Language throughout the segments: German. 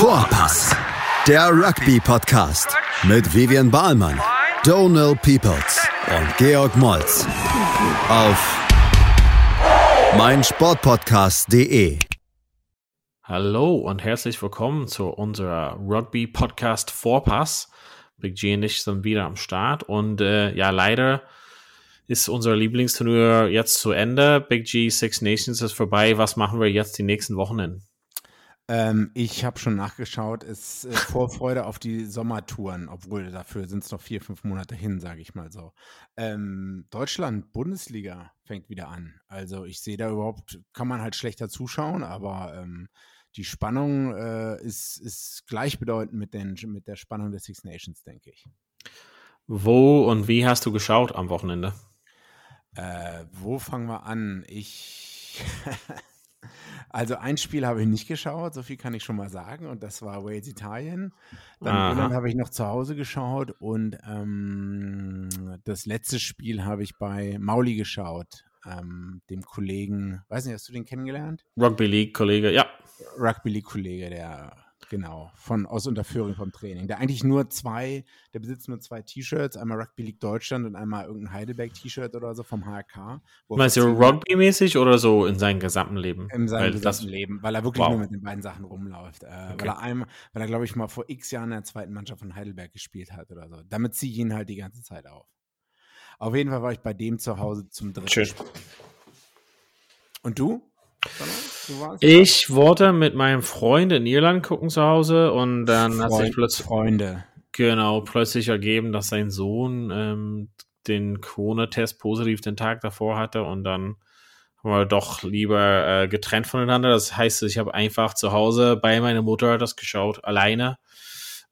Vorpass, der Rugby-Podcast mit Vivian Bahlmann, Donal Peoples und Georg Moltz auf meinsportpodcast.de. Hallo und herzlich willkommen zu unserer Rugby-Podcast Vorpass. Big G und ich sind wieder am Start und äh, ja, leider ist unser Lieblingsturnier jetzt zu Ende. Big G Six Nations ist vorbei. Was machen wir jetzt die nächsten Wochen? Ähm, ich habe schon nachgeschaut. Es äh, Vorfreude auf die Sommertouren, obwohl dafür sind es noch vier, fünf Monate hin, sage ich mal so. Ähm, Deutschland, Bundesliga fängt wieder an. Also ich sehe da überhaupt, kann man halt schlechter zuschauen, aber ähm, die Spannung äh, ist, ist gleichbedeutend mit, den, mit der Spannung der Six Nations, denke ich. Wo und wie hast du geschaut am Wochenende? Äh, wo fangen wir an? Ich. also ein Spiel habe ich nicht geschaut, so viel kann ich schon mal sagen, und das war Wales Italien. Dann. Irland habe ich noch zu Hause geschaut und ähm, das letzte Spiel habe ich bei Mauli geschaut, ähm, dem Kollegen, weiß nicht, hast du den kennengelernt? Rugby League Kollege, ja. Rugby League Kollege, der Genau, von aus Unterführung vom Training. Der eigentlich nur zwei, der besitzt nur zwei T-Shirts, einmal Rugby League Deutschland und einmal irgendein Heidelberg-T-Shirt oder so vom HRK. Meinst du Rugby-mäßig oder so in seinem gesamten Leben? In seinem weil gesamten das, Leben, weil er wirklich wow. nur mit den beiden Sachen rumläuft. Äh, okay. Weil er einmal, weil er, glaube ich, mal vor x Jahren in der zweiten Mannschaft von Heidelberg gespielt hat oder so. Damit ziehe ich ihn halt die ganze Zeit auf. Auf jeden Fall war ich bei dem zu Hause zum dritten Schön. Spiel. Und du? Ich wollte mit meinem Freund in Irland gucken zu Hause und dann Freund, hat sich plötzlich Freunde. Genau, plötzlich ergeben, dass sein Sohn ähm, den Corona-Test positiv den Tag davor hatte und dann haben wir doch lieber äh, getrennt voneinander. Das heißt, ich habe einfach zu Hause bei meiner Mutter das geschaut, alleine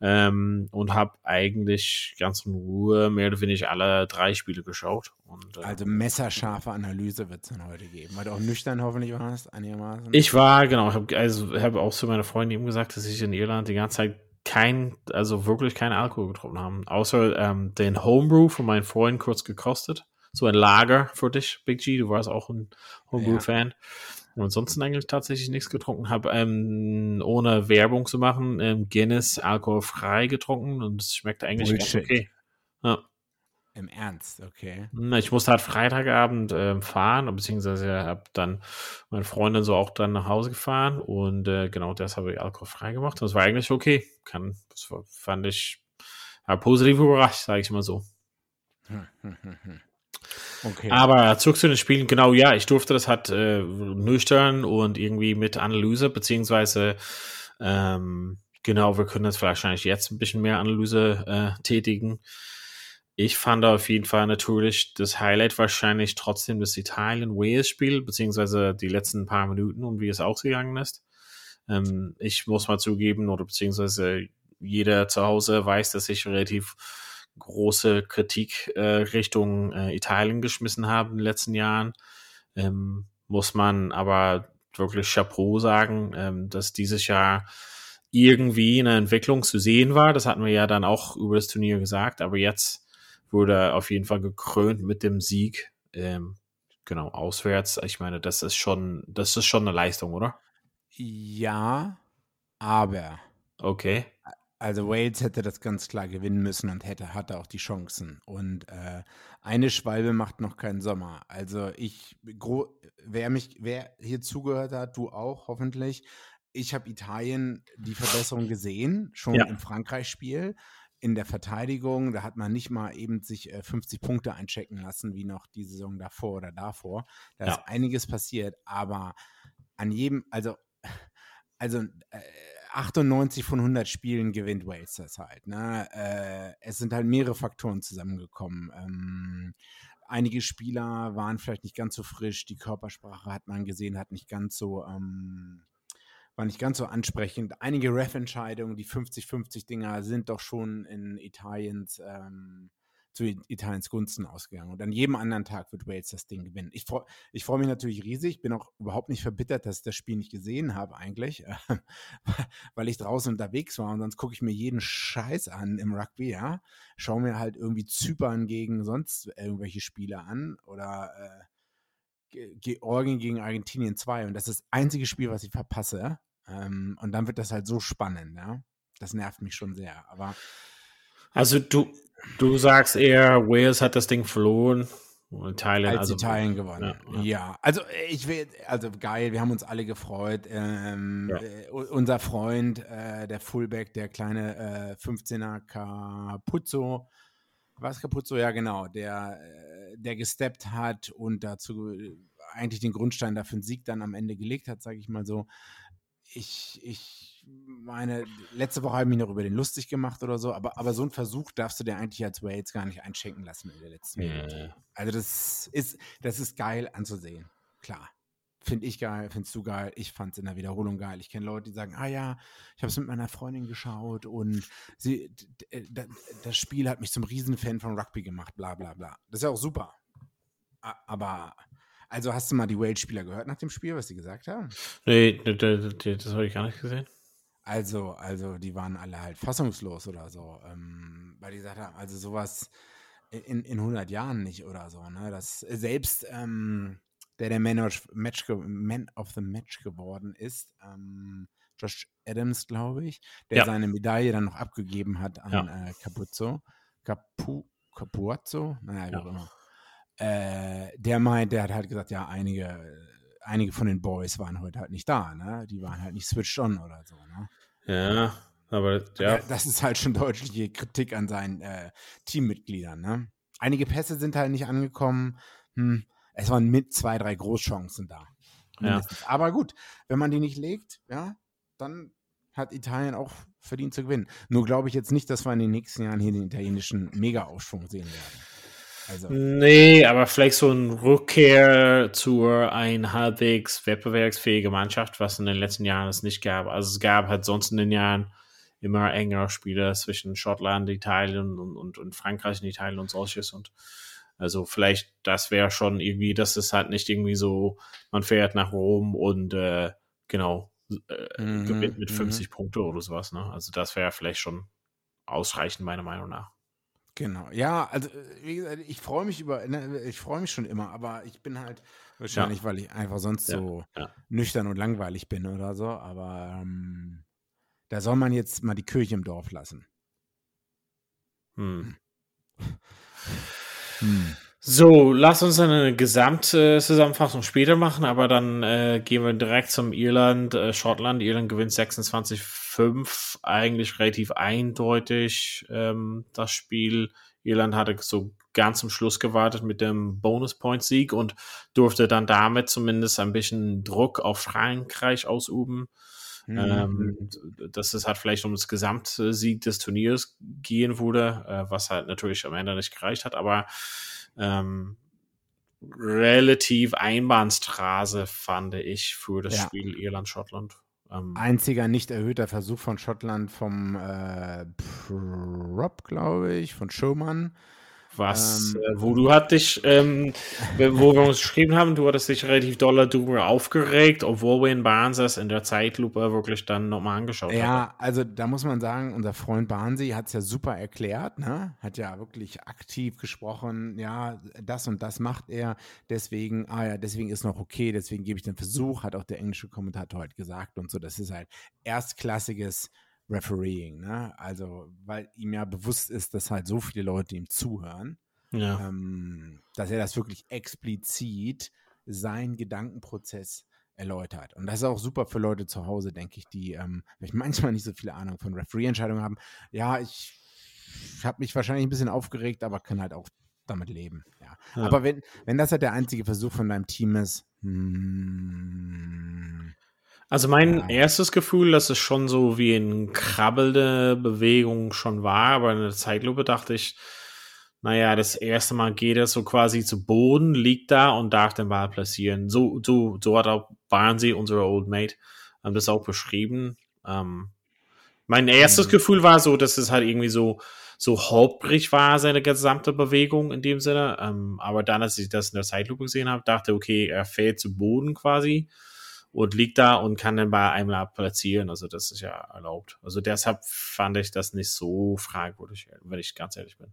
ähm, und habe eigentlich ganz in Ruhe mehr oder weniger alle drei Spiele geschaut. Und, äh, also messerscharfe Analyse wird es dann heute geben, weil du auch nüchtern hoffentlich warst, einigermaßen. Ich war, genau, ich habe also, hab auch zu meiner Freundin eben gesagt, dass ich in Irland die ganze Zeit kein, also wirklich keinen Alkohol getrunken haben, außer ähm, den Homebrew von meinen Freunden kurz gekostet. So ein Lager für dich, Big G, du warst auch ein Homebrew-Fan. Ja. Und ansonsten eigentlich tatsächlich nichts getrunken. Habe ähm, ohne Werbung zu machen ähm, Guinness alkoholfrei getrunken und es schmeckt eigentlich Bullshit. ganz okay. Ja. Im Ernst, okay. Ich musste halt Freitagabend äh, fahren, beziehungsweise habe dann meine Freundin so auch dann nach Hause gefahren und äh, genau das habe ich alkoholfrei gemacht. Und das war eigentlich okay. Kann, das fand ich positiv überrascht, sage ich mal so. Hm, hm, hm, hm. Okay. Aber zurück zu den Spielen, genau, ja, ich durfte das halt äh, nüchtern und irgendwie mit Analyse, beziehungsweise ähm, genau, wir können jetzt wahrscheinlich jetzt ein bisschen mehr Analyse äh, tätigen. Ich fand auf jeden Fall natürlich das Highlight wahrscheinlich trotzdem das Italien-Wales-Spiel, beziehungsweise die letzten paar Minuten und wie es ausgegangen ist. Ähm, ich muss mal zugeben, oder beziehungsweise jeder zu Hause weiß, dass ich relativ große Kritik äh, Richtung äh, Italien geschmissen haben in den letzten Jahren. Ähm, muss man aber wirklich Chapeau sagen, ähm, dass dieses Jahr irgendwie eine Entwicklung zu sehen war. Das hatten wir ja dann auch über das Turnier gesagt, aber jetzt wurde auf jeden Fall gekrönt mit dem Sieg. Ähm, genau, auswärts. Ich meine, das ist schon, das ist schon eine Leistung, oder? Ja, aber. Okay. Also Wales hätte das ganz klar gewinnen müssen und hätte, hatte auch die Chancen. Und äh, eine Schwalbe macht noch keinen Sommer. Also ich, wer mich, wer hier zugehört hat, du auch hoffentlich. Ich habe Italien die Verbesserung gesehen, schon ja. im Frankreich-Spiel. In der Verteidigung, da hat man nicht mal eben sich äh, 50 Punkte einchecken lassen, wie noch die Saison davor oder davor. Da ja. ist einiges passiert, aber an jedem, also, also äh, 98 von 100 Spielen gewinnt Wales das halt. Ne? Äh, es sind halt mehrere Faktoren zusammengekommen. Ähm, einige Spieler waren vielleicht nicht ganz so frisch, die Körpersprache hat man gesehen, hat nicht ganz so, ähm, war nicht ganz so ansprechend. Einige Ref-Entscheidungen, die 50-50-Dinger sind doch schon in Italiens ähm, zu Italiens Gunsten ausgegangen. Und an jedem anderen Tag wird Wales das Ding gewinnen. Ich freue ich freu mich natürlich riesig, bin auch überhaupt nicht verbittert, dass ich das Spiel nicht gesehen habe eigentlich, weil ich draußen unterwegs war und sonst gucke ich mir jeden Scheiß an im Rugby, ja. Schaue mir halt irgendwie Zypern gegen sonst irgendwelche Spiele an oder äh, Georgien gegen Argentinien 2 und das ist das einzige Spiel, was ich verpasse. Ähm, und dann wird das halt so spannend, ja. Das nervt mich schon sehr. Aber also du, du sagst eher, Wales hat das Ding verloren. Italien, als also, Italien gewonnen. Ja, ja. ja, also ich will, also geil, wir haben uns alle gefreut. Ähm, ja. äh, unser Freund, äh, der Fullback, der kleine äh, 15er Capuzzo, was Capuzzo, ja genau, der, äh, der gesteppt hat und dazu eigentlich den Grundstein dafür einen Sieg dann am Ende gelegt hat, sage ich mal so. Ich, ich meine, letzte Woche habe ich mich noch über den lustig gemacht oder so, aber, aber so einen Versuch darfst du dir eigentlich als Wales gar nicht einschenken lassen in der letzten Minute. Also das ist, das ist geil anzusehen. Klar. Finde ich geil, findest du geil, ich fand es in der Wiederholung geil. Ich kenne Leute, die sagen, ah ja, ich habe es mit meiner Freundin geschaut und sie, das Spiel hat mich zum Riesenfan von Rugby gemacht, bla bla bla. Das ist ja auch super. Aber also hast du mal die Wales-Spieler gehört nach dem Spiel, was sie gesagt haben? Nee, das, das habe ich gar nicht gesehen. Also, also die waren alle halt fassungslos oder so, ähm, weil die gesagt haben, also sowas in, in 100 Jahren nicht oder so, ne? Das selbst ähm, der der Man of, Match, Man of the Match geworden ist, ähm, Josh Adams, glaube ich, der ja. seine Medaille dann noch abgegeben hat an ja. äh, Capuzzo, Capu, Capuazzo, naja, wie ja. auch immer. Äh, der meint, der hat halt gesagt, ja, einige einige von den Boys waren heute halt nicht da, ne? Die waren halt nicht switched on oder so, ne? Ja, aber ja. Das ist halt schon deutliche Kritik an seinen äh, Teammitgliedern, ne? Einige Pässe sind halt nicht angekommen. Hm, es waren mit zwei, drei Großchancen da. Ja. Aber gut, wenn man die nicht legt, ja, dann hat Italien auch verdient zu gewinnen. Nur glaube ich jetzt nicht, dass wir in den nächsten Jahren hier den italienischen Mega-Aufschwung sehen werden. Also. Nee, aber vielleicht so ein Rückkehr zu ein halbwegs wettbewerbsfähige Mannschaft, was in den letzten Jahren es nicht gab. Also es gab halt sonst in den Jahren immer engere Spiele zwischen Schottland, Italien und, und, und Frankreich und Italien und solches. Und also vielleicht, das wäre schon irgendwie, das ist halt nicht irgendwie so, man fährt nach Rom und äh, genau, äh, mhm, gewinnt mit 50 mhm. Punkte oder sowas. Ne? Also das wäre vielleicht schon ausreichend, meiner Meinung nach. Genau, ja, also äh, wie gesagt, ich freue mich über, ne, ich freue mich schon immer, aber ich bin halt wahrscheinlich, ja. weil ich einfach sonst ja, so ja. nüchtern und langweilig bin oder so, aber ähm, da soll man jetzt mal die Kirche im Dorf lassen. Hm. hm. So, lass uns eine Gesamtzusammenfassung später machen, aber dann äh, gehen wir direkt zum Irland, äh, Schottland. Irland gewinnt 26-5, eigentlich relativ eindeutig ähm, das Spiel. Irland hatte so ganz zum Schluss gewartet mit dem Bonus-Point-Sieg und durfte dann damit zumindest ein bisschen Druck auf Frankreich ausüben. Mhm. Ähm, dass es halt vielleicht um das Gesamtsieg des Turniers gehen würde, äh, was halt natürlich am Ende nicht gereicht hat, aber ähm, relativ Einbahnstraße, fand ich, für das ja. Spiel Irland-Schottland. Ähm, Einziger nicht erhöhter Versuch von Schottland vom äh, Prop, glaube ich, von Schumann. Was, ähm, äh, wo du hattest, ähm, wo wir uns geschrieben haben, du hattest dich relativ doll darüber aufgeregt, obwohl Wayne Barnes das in der Zeitlupe wirklich dann nochmal angeschaut hat. Ja, also da muss man sagen, unser Freund Barnsley hat es ja super erklärt, ne? Hat ja wirklich aktiv gesprochen, ja, das und das macht er, deswegen, ah ja, deswegen ist noch okay, deswegen gebe ich den Versuch, hat auch der englische Kommentator heute gesagt und so, das ist halt erstklassiges Refereeing, ne? Also, weil ihm ja bewusst ist, dass halt so viele Leute ihm zuhören, ja. ähm, dass er das wirklich explizit seinen Gedankenprozess erläutert. Und das ist auch super für Leute zu Hause, denke ich, die ähm, manchmal nicht so viele Ahnung von Referee-Entscheidungen haben. Ja, ich habe mich wahrscheinlich ein bisschen aufgeregt, aber kann halt auch damit leben. Ja. ja. Aber wenn, wenn das halt der einzige Versuch von deinem Team ist, hmm, also mein ja. erstes Gefühl, dass es schon so wie eine krabbelnde Bewegung schon war, aber in der Zeitlupe dachte ich, naja, das erste Mal geht er so quasi zu Boden, liegt da und darf den Ball platzieren. So, so, so hat auch Barnsey, unser Old Mate, ähm, das auch beschrieben. Ähm, mein erstes mhm. Gefühl war so, dass es halt irgendwie so, so holprig war, seine gesamte Bewegung in dem Sinne. Ähm, aber dann, als ich das in der Zeitlupe gesehen habe, dachte, okay, er fällt zu Boden quasi und liegt da und kann den Ball einmal platzieren. Also das ist ja erlaubt. Also deshalb fand ich das nicht so fragwürdig, wenn ich ganz ehrlich bin.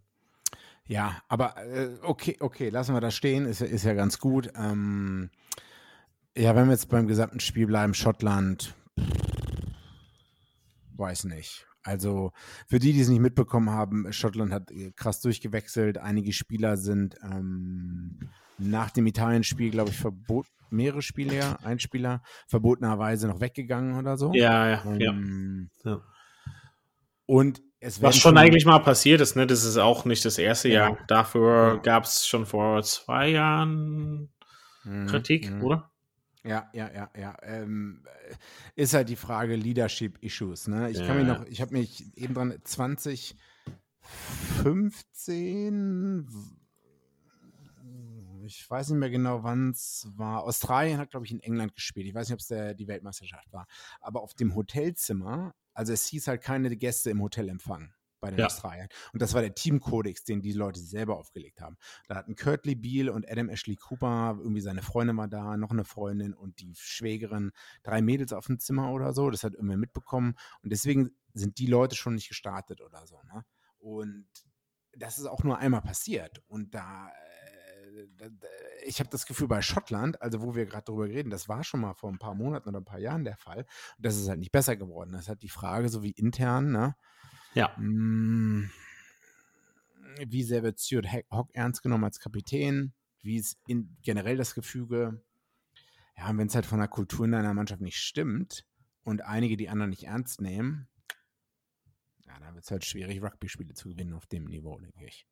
Ja, aber äh, okay, okay, lassen wir das stehen, ist, ist ja ganz gut. Ähm, ja, wenn wir jetzt beim gesamten Spiel bleiben, Schottland, weiß nicht. Also für die, die es nicht mitbekommen haben, Schottland hat äh, krass durchgewechselt. Einige Spieler sind ähm, nach dem Italien-Spiel, glaube ich, verboten, mehrere Spieler, ein Spieler, verbotenerweise noch weggegangen oder so. Ja, ja, ähm, ja. Und es Was schon eigentlich mal passiert ist, ne? Das ist auch nicht das erste ja. Jahr. Dafür ja. gab es schon vor zwei Jahren mhm. Kritik, mhm. oder? Ja, ja, ja, ja. Ähm, ist halt die Frage Leadership Issues. Ne? Ich ja. kann mich noch, ich habe mich eben dran 2015, ich weiß nicht mehr genau, wann es war. Australien hat, glaube ich, in England gespielt. Ich weiß nicht, ob es die Weltmeisterschaft war. Aber auf dem Hotelzimmer, also es hieß halt keine Gäste im Hotel empfangen bei den ja. Australiern. Und das war der Teamkodex, den die Leute selber aufgelegt haben. Da hatten Kurtley Beale und Adam Ashley Cooper, irgendwie seine Freundin war da, noch eine Freundin und die Schwägerin, drei Mädels auf dem Zimmer oder so. Das hat irgendwer mitbekommen. Und deswegen sind die Leute schon nicht gestartet oder so. Ne? Und das ist auch nur einmal passiert. Und da äh, ich habe das Gefühl bei Schottland, also wo wir gerade darüber reden, das war schon mal vor ein paar Monaten oder ein paar Jahren der Fall. Und das ist halt nicht besser geworden. Das hat die Frage, so wie intern, ne? Ja. Hm, wie sehr wird Stuart Hock ernst genommen als Kapitän? Wie ist in, generell das Gefüge? Ja, und wenn es halt von der Kultur in einer Mannschaft nicht stimmt und einige die anderen nicht ernst nehmen, ja, dann wird es halt schwierig, Rugby-Spiele zu gewinnen auf dem Niveau, denke ich.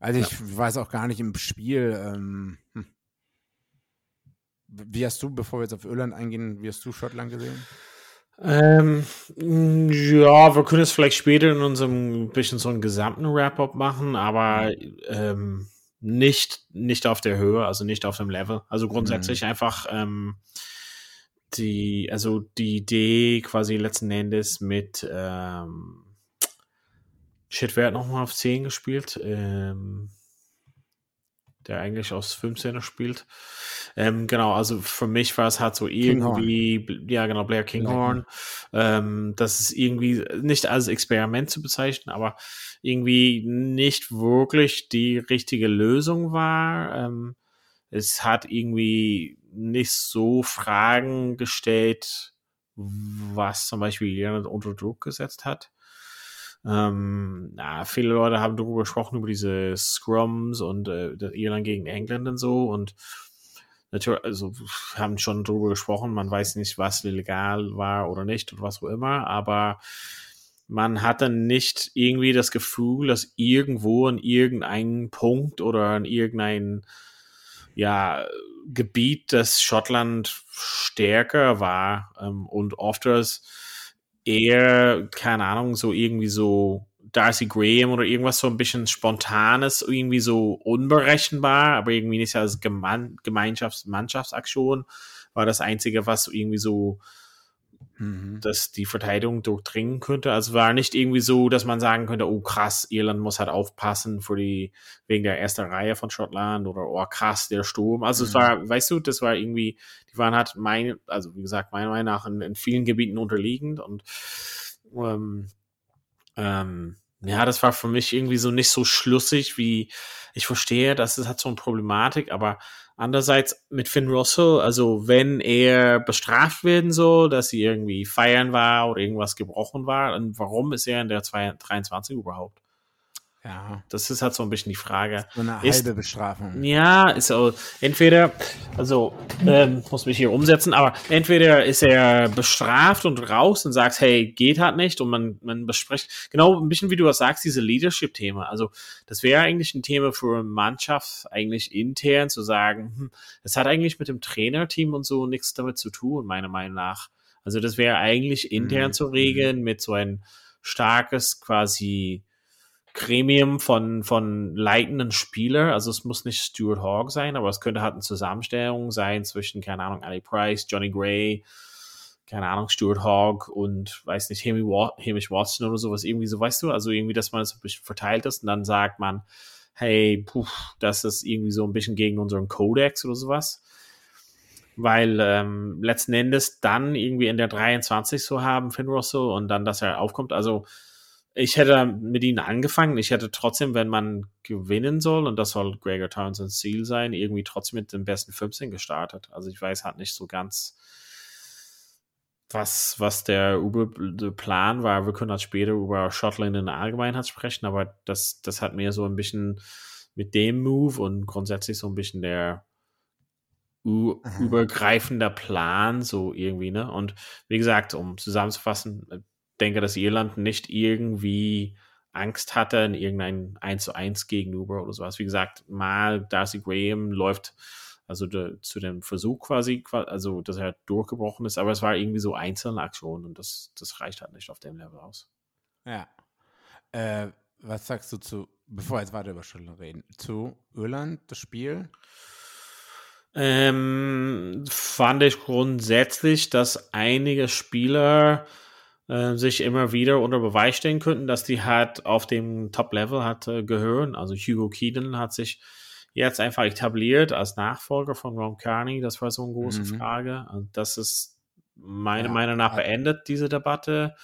Also ich ja. weiß auch gar nicht im Spiel, ähm, hm. wie hast du, bevor wir jetzt auf Irland eingehen, wie hast du Schottland gesehen? Ähm, ja, wir können es vielleicht später in unserem bisschen so einen gesamten Wrap-up machen, aber ähm, nicht, nicht auf der Höhe, also nicht auf dem Level. Also grundsätzlich mhm. einfach ähm, die, also die Idee quasi letzten Endes mit ähm, Shit, wer hat nochmal auf 10 gespielt? Ähm, der eigentlich aus 15er spielt. Ähm, genau, also für mich war es halt so irgendwie, ja genau, Blair Kinghorn. Ähm, das ist irgendwie nicht als Experiment zu bezeichnen, aber irgendwie nicht wirklich die richtige Lösung war. Ähm, es hat irgendwie nicht so Fragen gestellt, was zum Beispiel Irland unter Druck gesetzt hat. Ähm, na, viele Leute haben darüber gesprochen, über diese Scrums und äh, Irland gegen England und so und natürlich, also haben schon darüber gesprochen, man weiß nicht, was legal war oder nicht und was auch immer, aber man hat dann nicht irgendwie das Gefühl, dass irgendwo an irgendeinem Punkt oder an irgendein ja, Gebiet, das Schottland stärker war ähm, und oft das eher, keine Ahnung, so irgendwie so Darcy Graham oder irgendwas so ein bisschen Spontanes, irgendwie so unberechenbar, aber irgendwie nicht als Gemein Gemeinschafts-, Mannschaftsaktion. War das Einzige, was irgendwie so mhm. dass die Verteidigung durchdringen könnte. Also war nicht irgendwie so, dass man sagen könnte, oh krass, Irland muss halt aufpassen für die, wegen der ersten Reihe von Schottland oder oh krass, der Sturm. Also mhm. es war, weißt du, das war irgendwie, die waren halt mein, also wie gesagt, meiner Meinung nach in, in vielen Gebieten unterliegend und ähm, ähm, ja, das war für mich irgendwie so nicht so schlüssig, wie ich verstehe, dass es hat so eine Problematik, aber Andererseits mit Finn Russell, also wenn er bestraft werden soll, dass sie irgendwie feiern war oder irgendwas gebrochen war, dann warum ist er in der 23 überhaupt? Ja. Das ist halt so ein bisschen die Frage. So eine ist, halbe Bestrafung. Ja, ist so, entweder, also, ähm, muss mich hier umsetzen, aber entweder ist er bestraft und raus und sagt, hey, geht halt nicht und man, man bespricht, genau ein bisschen wie du das sagst, diese Leadership-Thema. Also, das wäre eigentlich ein Thema für eine Mannschaft, eigentlich intern zu sagen, hm, das hat eigentlich mit dem Trainerteam und so nichts damit zu tun, meiner Meinung nach. Also, das wäre eigentlich intern mhm. zu regeln mit so ein starkes quasi Gremium von, von leitenden Spielern. Also es muss nicht Stuart Hogg sein, aber es könnte halt eine Zusammenstellung sein zwischen, keine Ahnung, Ali Price, Johnny Gray, keine Ahnung, Stuart Hogg und weiß nicht, Hamish Watson oder sowas, irgendwie so, weißt du, also irgendwie, dass man es ein bisschen verteilt ist und dann sagt man, hey, puh, das ist irgendwie so ein bisschen gegen unseren Codex oder sowas. Weil ähm, letzten Endes dann irgendwie in der 23 so haben, Finn Russell, und dann, dass er aufkommt. Also ich hätte mit ihnen angefangen. Ich hätte trotzdem, wenn man gewinnen soll, und das soll Gregor Townsends Ziel sein, irgendwie trotzdem mit den besten 15 gestartet. Also ich weiß halt nicht so ganz, was, was der, der Plan war. Wir können halt später über Schottland in der Allgemeinheit sprechen, aber das, das hat mir so ein bisschen mit dem Move und grundsätzlich so ein bisschen der übergreifender Plan, so irgendwie, ne? Und wie gesagt, um zusammenzufassen, denke, dass Irland nicht irgendwie Angst hatte in irgendein 1 zu 1 gegenüber oder sowas. Wie gesagt, mal Darcy Graham läuft also de, zu dem Versuch quasi, also dass er durchgebrochen ist, aber es war irgendwie so einzelne Aktionen und das, das reicht halt nicht auf dem Level aus. Ja. Äh, was sagst du zu, bevor wir jetzt weiter über Schottland reden, zu Irland, das Spiel? Ähm, fand ich grundsätzlich, dass einige Spieler äh, sich immer wieder unter Beweis stellen könnten, dass die halt auf dem Top-Level hat äh, gehören. Also Hugo Keaton hat sich jetzt einfach etabliert als Nachfolger von Ron Carney. Das war so eine große mhm. Frage. Und das ist meiner ja, Meinung nach beendet, diese Debatte.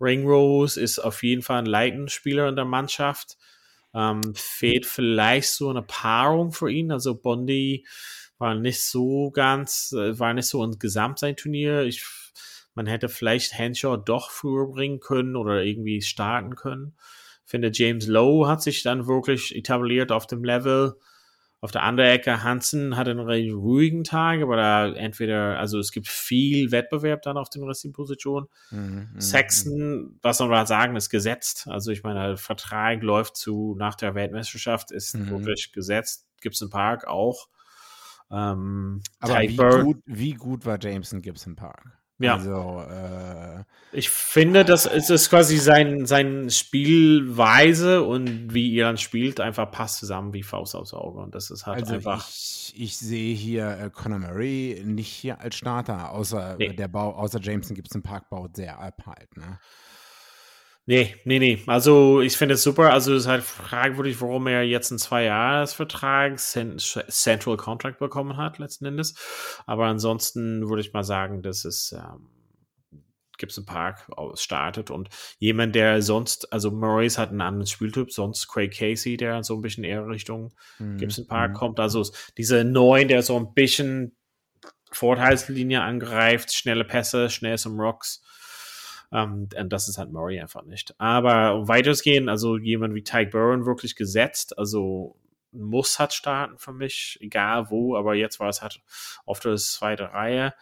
Ringrose ist auf jeden Fall ein Leitungsspieler in der Mannschaft. Ähm, fehlt vielleicht so eine Paarung für ihn. Also Bondi war nicht so ganz, äh, war nicht so insgesamt sein Turnier. Ich, man hätte vielleicht Henshaw doch früher bringen können oder irgendwie starten können. Ich finde, James Lowe hat sich dann wirklich etabliert auf dem Level. Auf der anderen Ecke, Hansen hat einen recht ruhigen Tag, aber da entweder, also es gibt viel Wettbewerb dann auf den restlichen Positionen. Mhm, mhm Sexton, mhm. was soll man sagen, ist gesetzt. Also ich meine, der Vertrag läuft zu nach der Weltmeisterschaft, ist mhm. wirklich gesetzt. Gibson Park auch. Ähm, Aber wie gut, wie gut, war Jameson Gibson Park? Ja. Also, äh, ich finde, das ist, ist quasi sein, sein Spielweise und wie ihr dann spielt, einfach passt zusammen wie Faust aufs Auge. Und das ist halt also einfach. Ich, ich sehe hier äh, Conor Murray nicht hier als Starter, außer nee. der Bau, außer Jameson Gibson Park baut sehr ab halt, ne? Nee, nee, nee. Also ich finde es super. Also es ist halt fragwürdig, warum er jetzt einen Zwei-Jahres-Vertrag Central Contract bekommen hat, letzten Endes. Aber ansonsten würde ich mal sagen, dass es ähm, Gibson Park startet und jemand, der sonst, also Murrays hat einen anderen Spieltyp, sonst Craig Casey, der so ein bisschen eher Richtung mhm. Gibson Park mhm. kommt. Also diese neuen, der so ein bisschen Vorteilslinie angreift, schnelle Pässe, schnell zum Rocks ähm, und das ist halt Murray einfach nicht. Aber weiterzugehen, also jemand wie Tyke Burren wirklich gesetzt, also muss hat starten für mich, egal wo, aber jetzt war es halt auf der zweiten Reihe.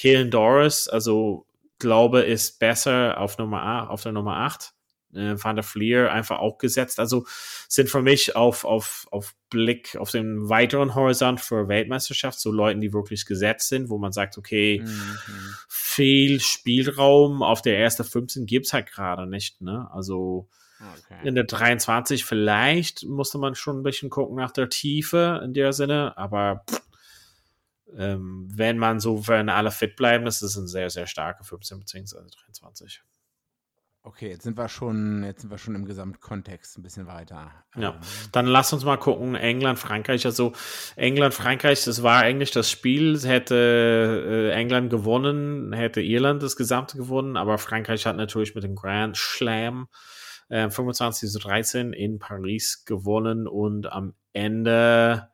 Kalen Doris, also glaube, ist besser auf Nummer 8, auf der Nummer 8 äh, Van der Fleer einfach auch gesetzt. Also sind für mich auf, auf, auf Blick auf den weiteren Horizont für Weltmeisterschaft so Leuten, die wirklich gesetzt sind, wo man sagt, okay, mhm. viel Spielraum auf der ersten 15 gibt's halt gerade nicht. Ne? Also okay. in der 23 vielleicht musste man schon ein bisschen gucken nach der Tiefe in der Sinne, aber ähm, wenn man so, wenn alle fit bleiben, das ist ein sehr, sehr starke 15 bzw. 23. Okay, jetzt sind wir schon, jetzt sind wir schon im Gesamtkontext ein bisschen weiter. Ja, ähm, dann lass uns mal gucken. England, Frankreich. Also England, Frankreich, das war eigentlich das Spiel. Hätte äh, England gewonnen, hätte Irland das Gesamte gewonnen, aber Frankreich hat natürlich mit dem Grand Slam äh, 25 zu 13 in Paris gewonnen und am Ende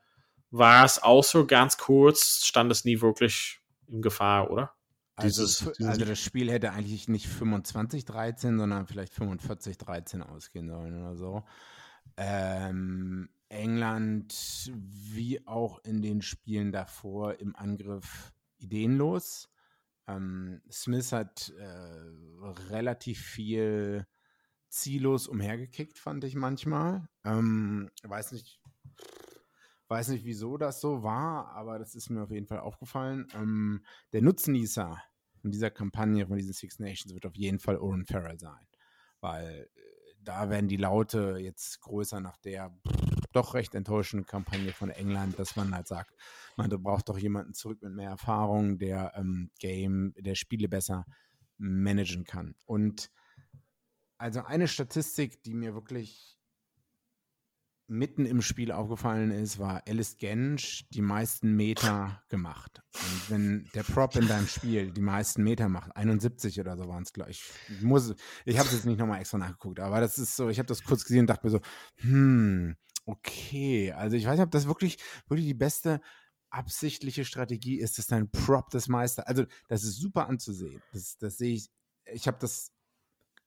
war es auch so ganz kurz, stand es nie wirklich in Gefahr, oder? Also, also, das Spiel hätte eigentlich nicht 25-13, sondern vielleicht 45-13 ausgehen sollen oder so. Ähm, England, wie auch in den Spielen davor, im Angriff ideenlos. Ähm, Smith hat äh, relativ viel ziellos umhergekickt, fand ich manchmal. Ähm, weiß nicht, Weiß nicht, wieso das so war, aber das ist mir auf jeden Fall aufgefallen. Ähm, der Nutznießer von dieser Kampagne, von diesen Six Nations, wird auf jeden Fall Oren Farrell sein. Weil äh, da werden die Laute jetzt größer nach der doch recht enttäuschenden Kampagne von England, dass man halt sagt, man braucht doch jemanden zurück mit mehr Erfahrung, der ähm, Game, der Spiele besser managen kann. Und also eine Statistik, die mir wirklich mitten im Spiel aufgefallen ist, war Alice Gensch die meisten Meter gemacht. Und wenn der Prop in deinem Spiel die meisten Meter macht, 71 oder so waren es gleich. Ich muss, ich habe es jetzt nicht nochmal extra nachgeguckt, aber das ist so, ich habe das kurz gesehen und dachte mir so, hm, okay. Also ich weiß nicht, ob das wirklich, wirklich die beste absichtliche Strategie? Ist es ein Prop des Meister? Also, das ist super anzusehen. Das, das sehe ich. Ich habe das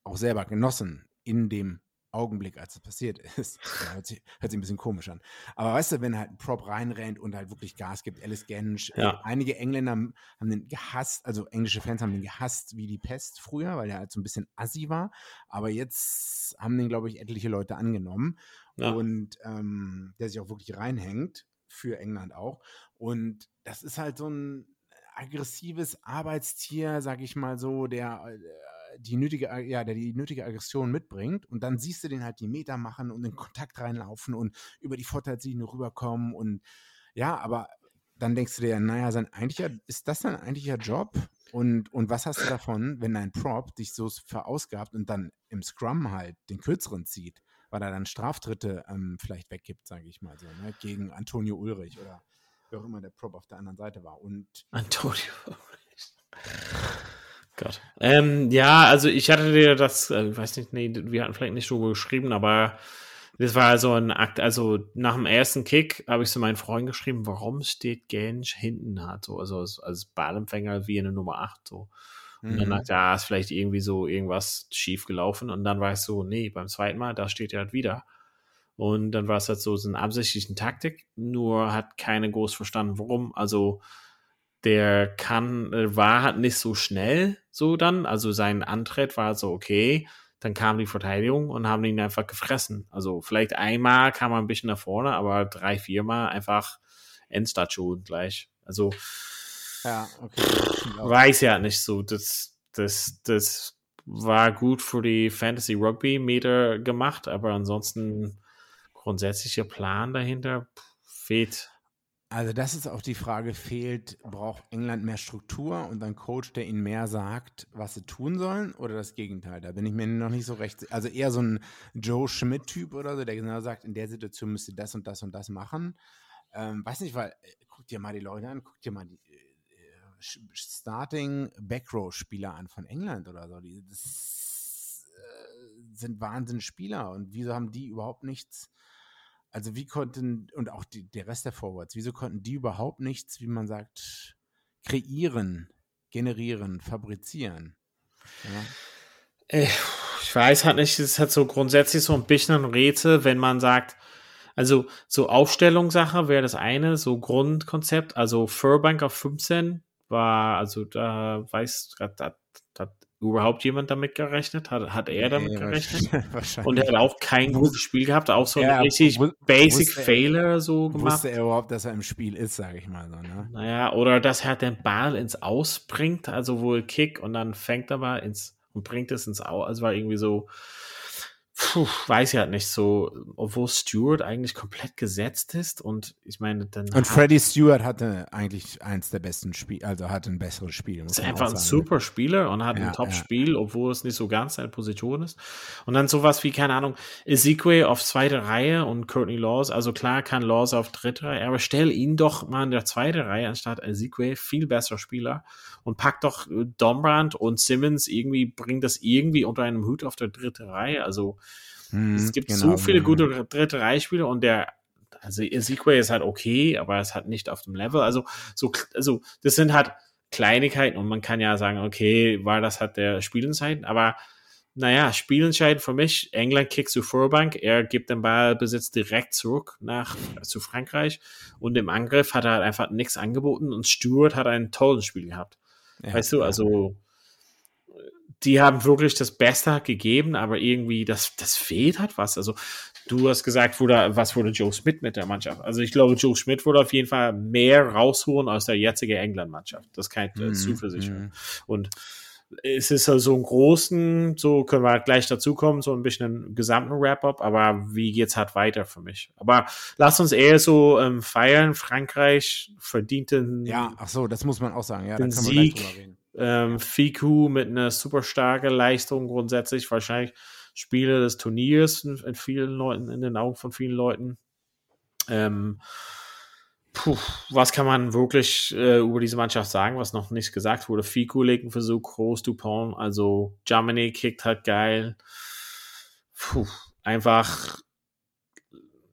auch selber genossen in dem Augenblick, als es passiert ist. Ja, hört, sich, hört, sich, ein bisschen komisch an. Aber weißt du, wenn halt ein Prop reinrennt und halt wirklich Gas gibt, Alice Gensch, ja. äh, einige Engländer haben den gehasst, also englische Fans haben den gehasst wie die Pest früher, weil er halt so ein bisschen assi war. Aber jetzt haben den, glaube ich, etliche Leute angenommen ja. und ähm, der sich auch wirklich reinhängt, für England auch. Und das ist halt so ein aggressives Arbeitstier, sag ich mal so, der äh, die nötige, ja, der die nötige Aggression mitbringt und dann siehst du den halt die Meter machen und in Kontakt reinlaufen und über die Vorteilslinie rüberkommen und ja, aber dann denkst du dir, naja, sein eigentlicher, ist das dein eigentlicher Job? Und, und was hast du davon, wenn dein Prop dich so verausgabt und dann im Scrum halt den kürzeren zieht, weil er dann Straftritte ähm, vielleicht weggibt, sage ich mal so, ne? gegen Antonio Ulrich oder wer auch immer der Prop auf der anderen Seite war. Und Antonio. Gott. Ähm, ja, also ich hatte dir das, äh, ich weiß nicht, nee, wir hatten vielleicht nicht so geschrieben, aber das war so ein Akt, also nach dem ersten Kick habe ich so meinen Freund geschrieben, warum steht Gensch hinten halt so, also als, als Ballempfänger wie eine Nummer 8 so. Und mhm. dann dachte ich, ja, ist vielleicht irgendwie so irgendwas schief gelaufen und dann war ich so, nee, beim zweiten Mal, da steht er halt wieder. Und dann war es halt so, so eine absichtliche Taktik, nur hat keine groß verstanden, warum. Also der kann, äh, war halt nicht so schnell so dann. Also sein Antritt war so okay. Dann kam die Verteidigung und haben ihn einfach gefressen. Also vielleicht einmal kam er ein bisschen nach vorne, aber drei, viermal einfach Endstation gleich. Also ja, okay. weiß ja nicht so. Das, das, das war gut für die Fantasy Rugby Meter gemacht, aber ansonsten grundsätzlicher Plan dahinter fehlt. Also das ist auch die Frage, fehlt, braucht England mehr Struktur und ein Coach, der ihnen mehr sagt, was sie tun sollen oder das Gegenteil? Da bin ich mir noch nicht so recht, also eher so ein Joe Schmidt-Typ oder so, der genau sagt, in der Situation müsst ihr das und das und das machen. Ähm, weiß nicht, weil, äh, guck dir mal die Leute an, guck dir mal die äh, Starting Backrow-Spieler an von England oder so. Die das, äh, sind Wahnsinnsspieler und wieso haben die überhaupt nichts also wie konnten, und auch die, der Rest der Forwards, wieso konnten die überhaupt nichts, wie man sagt, kreieren, generieren, fabrizieren? Ja? Äh, ich weiß halt nicht, es hat so grundsätzlich so ein bisschen ein Rätsel, wenn man sagt, also so Aufstellungssache wäre das eine, so Grundkonzept, also Furbank auf 15 war, also da weiß, da, überhaupt jemand damit gerechnet? Hat, hat er damit nee, gerechnet? Wahrscheinlich. Und er hat auch kein gutes Spiel gehabt, auch so ja, ein richtig Basic Failure so gemacht. Wusste er überhaupt, dass er im Spiel ist, sage ich mal so, ne? Naja, oder dass er den Ball ins Aus bringt, also wohl Kick und dann fängt er mal ins und bringt es ins Aus. Also war irgendwie so, Puh, weiß ja halt nicht so, obwohl Stewart eigentlich komplett gesetzt ist und ich meine dann. Und Freddie Stewart hatte eigentlich eins der besten Spiele, also hatte ein besseres Spiel. Ist einfach ein super Spieler und hat ja, ein Top-Spiel, ja. obwohl es nicht so ganz seine Position ist. Und dann sowas wie, keine Ahnung, Ezekiel auf zweite Reihe und Courtney Laws, also klar kann Laws auf dritte Reihe, aber stell ihn doch mal in der zweiten Reihe anstatt Ezekiel, viel besserer Spieler und pack doch Dombrand und Simmons irgendwie, bringt das irgendwie unter einem Hut auf der dritte Reihe, also hm, es gibt genau, so viele gute dritte Reichspieler und der, also Ezekiel ist halt okay, aber es hat nicht auf dem Level. Also, so, also, das sind halt Kleinigkeiten und man kann ja sagen, okay, war das halt der Spielentscheid, aber naja, Spielentscheid für mich, England kickt zu Vorbank, er gibt den Ballbesitz direkt zurück nach, zu Frankreich und im Angriff hat er halt einfach nichts angeboten und Stuart hat ein tolles Spiel gehabt. Ja, weißt du, also die haben wirklich das Beste gegeben, aber irgendwie das, das fehlt halt was. Also du hast gesagt, wurde, was wurde Joe Smith mit der Mannschaft? Also ich glaube, Joe Smith wurde auf jeden Fall mehr rausholen als der jetzige England-Mannschaft. Das kann ich äh, mhm, zuversichern. Mhm. Und es ist also einen großen, so können wir gleich dazu kommen, so ein bisschen einen gesamten Wrap-up, aber wie geht's halt weiter für mich? Aber lass uns eher so ähm, feiern. Frankreich verdienten. Ja, ach so, das muss man auch sagen. Ja, den Sieg. Ähm, Fiku mit einer super starken Leistung grundsätzlich, wahrscheinlich Spiele des Turniers in, vielen Leuten, in den Augen von vielen Leuten. Ähm, puh, was kann man wirklich äh, über diese Mannschaft sagen, was noch nicht gesagt wurde? Fiku legt einen Versuch, Groß, Dupont, also Germany kickt halt geil. Puh, einfach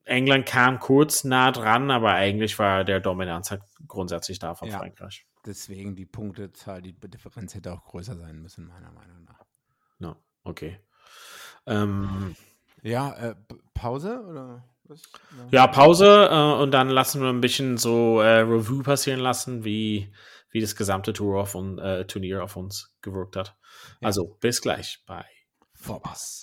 England kam kurz nah dran, aber eigentlich war der Dominanz halt grundsätzlich da von Ja. Frankreich. Deswegen die Punktezahl, die Differenz hätte auch größer sein müssen, meiner Meinung nach. Ja, okay. Ähm, Ja, äh, Pause oder was? ja, Pause äh, und dann lassen wir ein bisschen so äh, Review passieren lassen, wie, wie das gesamte Tour auf un, äh, Turnier auf uns gewirkt hat. Ja. Also bis gleich bei Vorpass.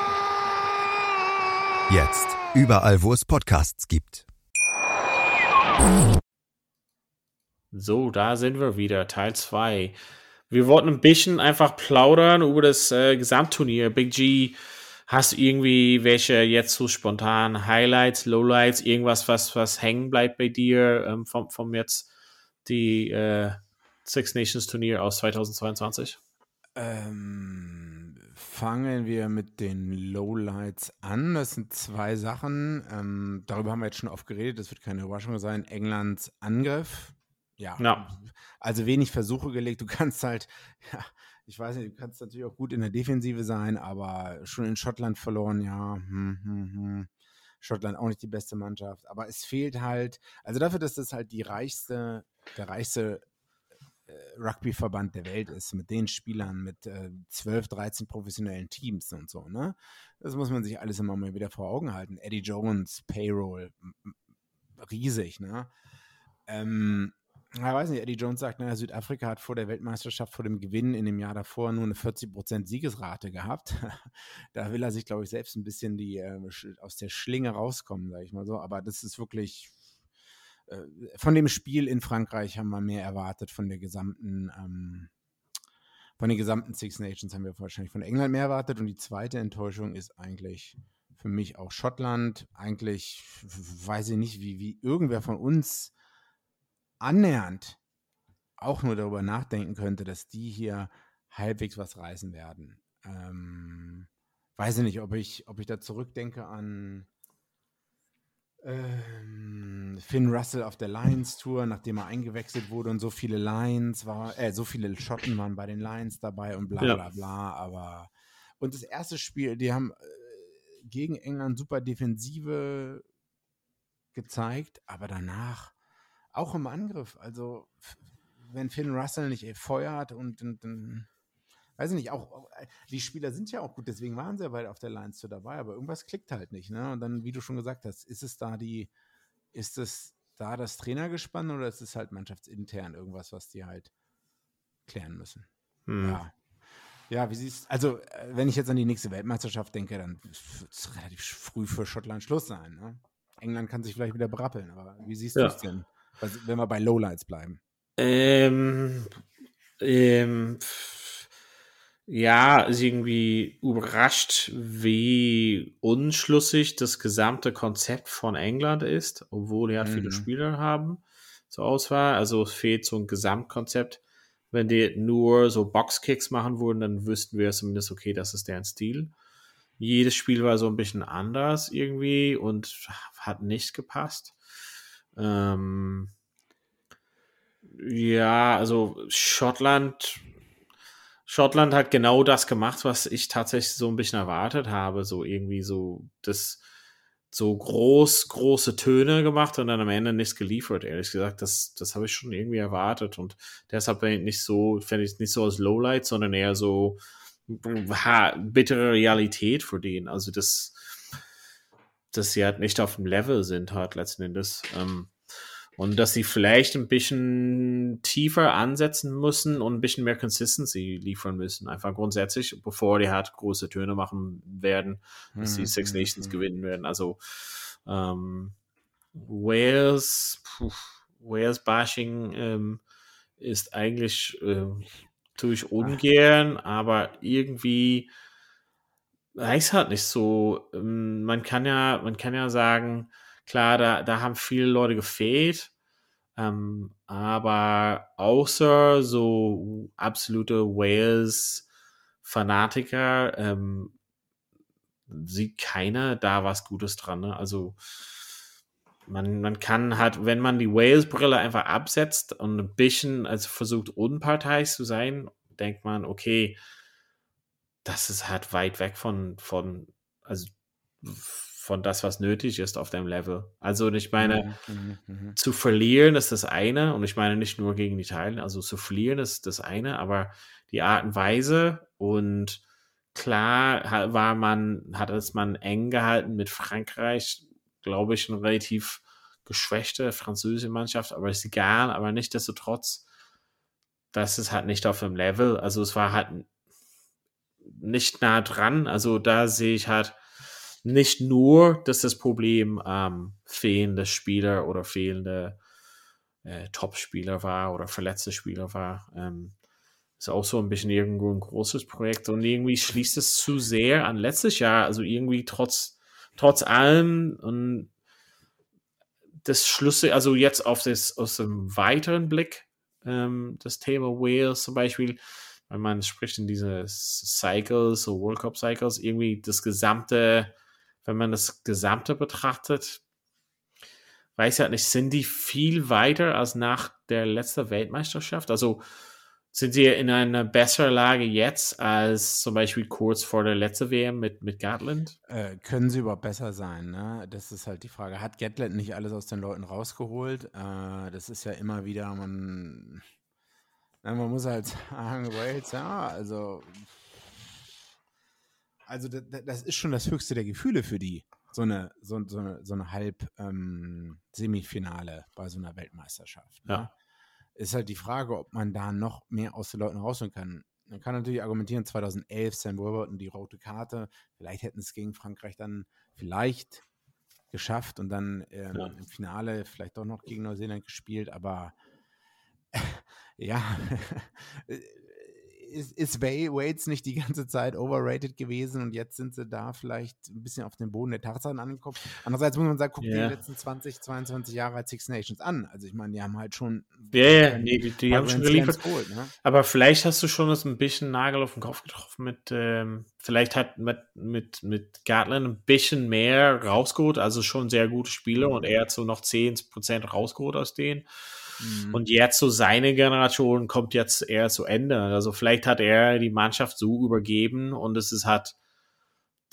Jetzt überall, wo es Podcasts gibt. So, da sind wir wieder, Teil 2. Wir wollten ein bisschen einfach plaudern über das äh, Gesamtturnier. Big G, hast du irgendwie welche jetzt so spontan Highlights, Lowlights, irgendwas, was, was hängen bleibt bei dir ähm, vom, vom jetzt die äh, Six Nations Turnier aus 2022? Ähm, fangen wir mit den Lowlights an. Das sind zwei Sachen. Ähm, darüber haben wir jetzt schon oft geredet. Das wird keine Überraschung sein. Englands Angriff. Ja. Ja. Also wenig Versuche gelegt. Du kannst halt, ja, ich weiß nicht, du kannst natürlich auch gut in der Defensive sein, aber schon in Schottland verloren, ja. Hm, hm, hm. Schottland auch nicht die beste Mannschaft. Aber es fehlt halt, also dafür, dass das halt die reichste, der reichste Rugby-Verband der Welt ist, mit den Spielern, mit äh, 12, 13 professionellen Teams und so, ne? Das muss man sich alles immer mal wieder vor Augen halten. Eddie Jones, Payroll, riesig, ne? Ähm, ja, weiß nicht, Eddie Jones sagt, naja, Südafrika hat vor der Weltmeisterschaft, vor dem Gewinn in dem Jahr davor nur eine 40% Siegesrate gehabt. da will er sich, glaube ich, selbst ein bisschen die, äh, aus der Schlinge rauskommen, sage ich mal so. Aber das ist wirklich, von dem Spiel in Frankreich haben wir mehr erwartet, von der gesamten, ähm, von den gesamten Six Nations haben wir wahrscheinlich von England mehr erwartet. Und die zweite Enttäuschung ist eigentlich für mich auch Schottland. Eigentlich weiß ich nicht, wie, wie irgendwer von uns annähernd auch nur darüber nachdenken könnte, dass die hier halbwegs was reißen werden. Ähm, weiß ich nicht, ob ich, ob ich da zurückdenke an ähm, Finn Russell auf der Lions Tour, nachdem er eingewechselt wurde und so viele Lions war, äh, so viele Schotten waren bei den Lions dabei und bla Ja. bla bla, aber und das erste Spiel, die haben äh, gegen England super Defensive gezeigt, aber danach auch im Angriff. Also wenn Finn Russell nicht äh, feuert und, und, und weiß ich nicht, auch, äh, die Spieler sind ja auch gut, deswegen waren sie ja weit auf der Lions Tour dabei, aber irgendwas klickt halt nicht, ne? Und dann, wie du schon gesagt hast, ist es da die, ist es da das Trainergespann oder ist es halt mannschaftsintern irgendwas, was die halt klären müssen? Hm. Ja. Ja, wie siehst also, äh, wenn ich jetzt an die nächste Weltmeisterschaft denke, dann wird es relativ früh für Schottland Schluss sein. Ne? England kann sich vielleicht wieder berappeln, aber wie siehst Ja. du es denn, wenn wir bei Lowlights bleiben? Ähm, ähm, pff, ja, ist irgendwie überrascht, wie unschlüssig das gesamte Konzept von England ist, obwohl die halt viele Mhm. Spieler haben zur Auswahl. Also es fehlt so ein Gesamtkonzept. Wenn die nur so Boxkicks machen würden, dann wüssten wir zumindest, okay, das ist deren Stil. Jedes Spiel war so ein bisschen anders irgendwie und hat nicht gepasst. Ähm, ja, also Schottland, Schottland hat genau das gemacht, was ich tatsächlich so ein bisschen erwartet habe. So irgendwie so das so groß, große Töne gemacht und dann am Ende nichts geliefert, ehrlich gesagt. Das, das habe ich schon irgendwie erwartet und deshalb nicht so, fände ich es nicht so als Lowlight, sondern eher so ha, bittere Realität für den. Also das, dass sie halt nicht auf dem Level sind, halt letzten Endes. Ähm, und dass sie vielleicht ein bisschen tiefer ansetzen müssen und ein bisschen mehr Consistency liefern müssen. Einfach grundsätzlich, bevor die halt große Töne machen werden, dass die Mhm, Six mhm, Nations mhm. gewinnen werden. Also ähm, Wales, puh, Wales Bashing ähm, ist eigentlich ähm, tue ich ungern, aber irgendwie weiß halt nicht so. Ähm, man kann ja, man kann ja sagen, klar, da, da haben viele Leute gefehlt, ähm, aber außer so absolute Wales-Fanatiker ähm, sieht keiner da was Gutes dran. Ne? Also man, man kann halt, wenn man die Wales-Brille einfach absetzt und ein bisschen also versucht, unparteiisch zu sein, denkt man, okay, das ist halt weit weg von, von, also von das, was nötig ist auf dem Level. Also ich meine, mhm, mhm, mhm. zu verlieren ist das eine, und ich meine nicht nur gegen Italien, also zu verlieren ist das eine, aber die Art und Weise und klar war man, hat es man eng gehalten mit Frankreich, glaube ich, eine relativ geschwächte französische Mannschaft, aber ist egal, aber nichtsdestotrotz, das ist halt nicht auf dem Level. Also es war halt nicht nah dran. Also da sehe ich halt nicht nur, dass das Problem ähm, fehlende Spieler oder fehlende äh, Top-Spieler war oder verletzte Spieler war. Ähm, ist auch so ein bisschen irgendwo ein großes Projekt und irgendwie schließt es zu sehr an letztes Jahr. Also irgendwie trotz, trotz allem und das Schlüssel, also jetzt auf das, aus dem weiteren Blick, ähm, das Thema Wales zum Beispiel, wenn man spricht in diese Cycles, so World Cup Cycles, irgendwie das gesamte, wenn man das gesamte betrachtet, weiß ja nicht, sind die viel weiter als nach der letzten Weltmeisterschaft? Also sind sie in einer besseren Lage jetzt als zum Beispiel kurz vor der letzten WM mit, mit Gatland? Äh, können sie überhaupt besser sein? Ne? Das ist halt die Frage. Hat Gatland nicht alles aus den Leuten rausgeholt? Äh, das ist ja immer wieder, man man muss halt sagen, Wales, ja, also. Also, das, das, ist schon das höchste der Gefühle für die. So eine, so, so eine, so eine Halb-Semifinale ähm, bei so einer Weltmeisterschaft. Ne? Ja. Ist halt die Frage, ob man da noch mehr aus den Leuten rausholen kann. Man kann natürlich argumentieren, 2011 Sam Warburton die rote Karte, vielleicht hätten es gegen Frankreich dann vielleicht geschafft und dann ähm, ja. im Finale vielleicht doch noch gegen Neuseeland gespielt, aber ja, ist, ist Waits nicht die ganze Zeit overrated gewesen und jetzt sind sie da vielleicht ein bisschen auf den Boden der Tatsachen angekommen. Andererseits muss man sagen, guck yeah. die letzten 20, 22 Jahre als Six Nations an. Also ich meine, die haben halt schon. Ja, yeah, nee, die, die haben schon geliefert. Geholt, ne? Aber vielleicht hast du schon das ein bisschen Nagel auf den Kopf getroffen mit, ähm, vielleicht hat mit, mit, mit Gatland ein bisschen mehr rausgeholt, also schon sehr gute Spiele und er hat so noch 10% rausgeholt aus denen. Mhm. Und jetzt so seine Generation kommt jetzt eher zu Ende. Also vielleicht hat er die Mannschaft so übergeben und es ist halt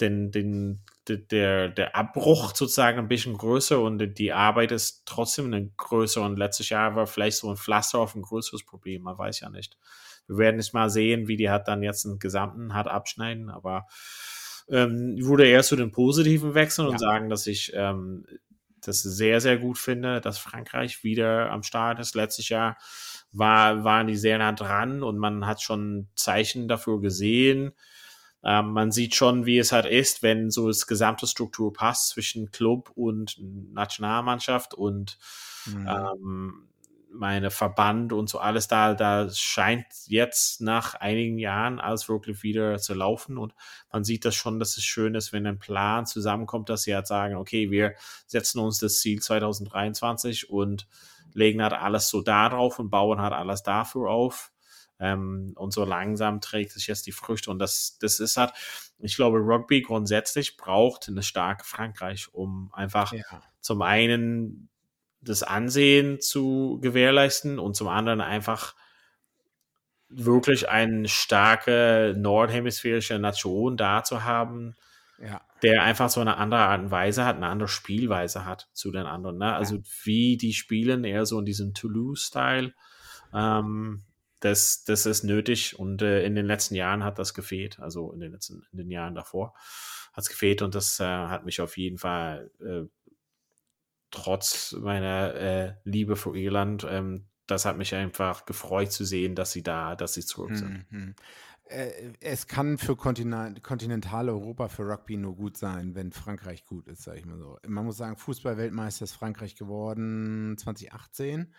den, den, der, der Abbruch sozusagen ein bisschen größer und die Arbeit ist trotzdem eine größere. Und letztes Jahr war vielleicht so ein Pflaster auf ein größeres Problem. Man weiß ja nicht. Wir werden nicht mal sehen, wie die hat dann jetzt einen gesamten hat abschneiden, aber ähm, ich würde eher zu den positiven wechseln ja. und sagen, dass ich ähm, das sehr, sehr gut finde, dass Frankreich wieder am Start ist. Letztes Jahr war, waren die sehr nah dran und man hat schon Zeichen dafür gesehen. Ähm, man sieht schon, wie es halt ist, wenn so das gesamte Struktur passt zwischen Club und Nationalmannschaft und mhm. ähm, meine Verband und so alles da, da scheint jetzt nach einigen Jahren alles wirklich wieder zu laufen und man sieht das schon, dass es schön ist, wenn ein Plan zusammenkommt, dass sie halt sagen, okay, wir setzen uns das Ziel 2023 und legen halt alles so da drauf und bauen halt alles dafür auf. Ähm, und so langsam trägt sich jetzt die Früchte und das, das ist halt, ich glaube, Rugby grundsätzlich braucht eine starke Frankreich, um einfach ja. zum einen das Ansehen zu gewährleisten und zum anderen einfach wirklich eine starke nordhemisphärische Nation da zu haben, ja. der einfach so eine andere Art und Weise hat, eine andere Spielweise hat zu den anderen. Ne? Also ja. wie die spielen, eher so in diesem Toulouse-Style. Ähm, das, das ist nötig und äh, in den letzten Jahren hat das gefehlt, also in den letzten in den Jahren davor hat es gefehlt und das äh, hat mich auf jeden Fall äh, trotz meiner äh, Liebe für Irland, ähm, das hat mich einfach gefreut zu sehen, dass sie da, dass sie zurück sind. Mhm. Es kann für Kontinent, Kontinentaleuropa für Rugby nur gut sein, wenn Frankreich gut ist, sage ich mal so. Man muss sagen, Fußball-Weltmeister ist Frankreich geworden 2018.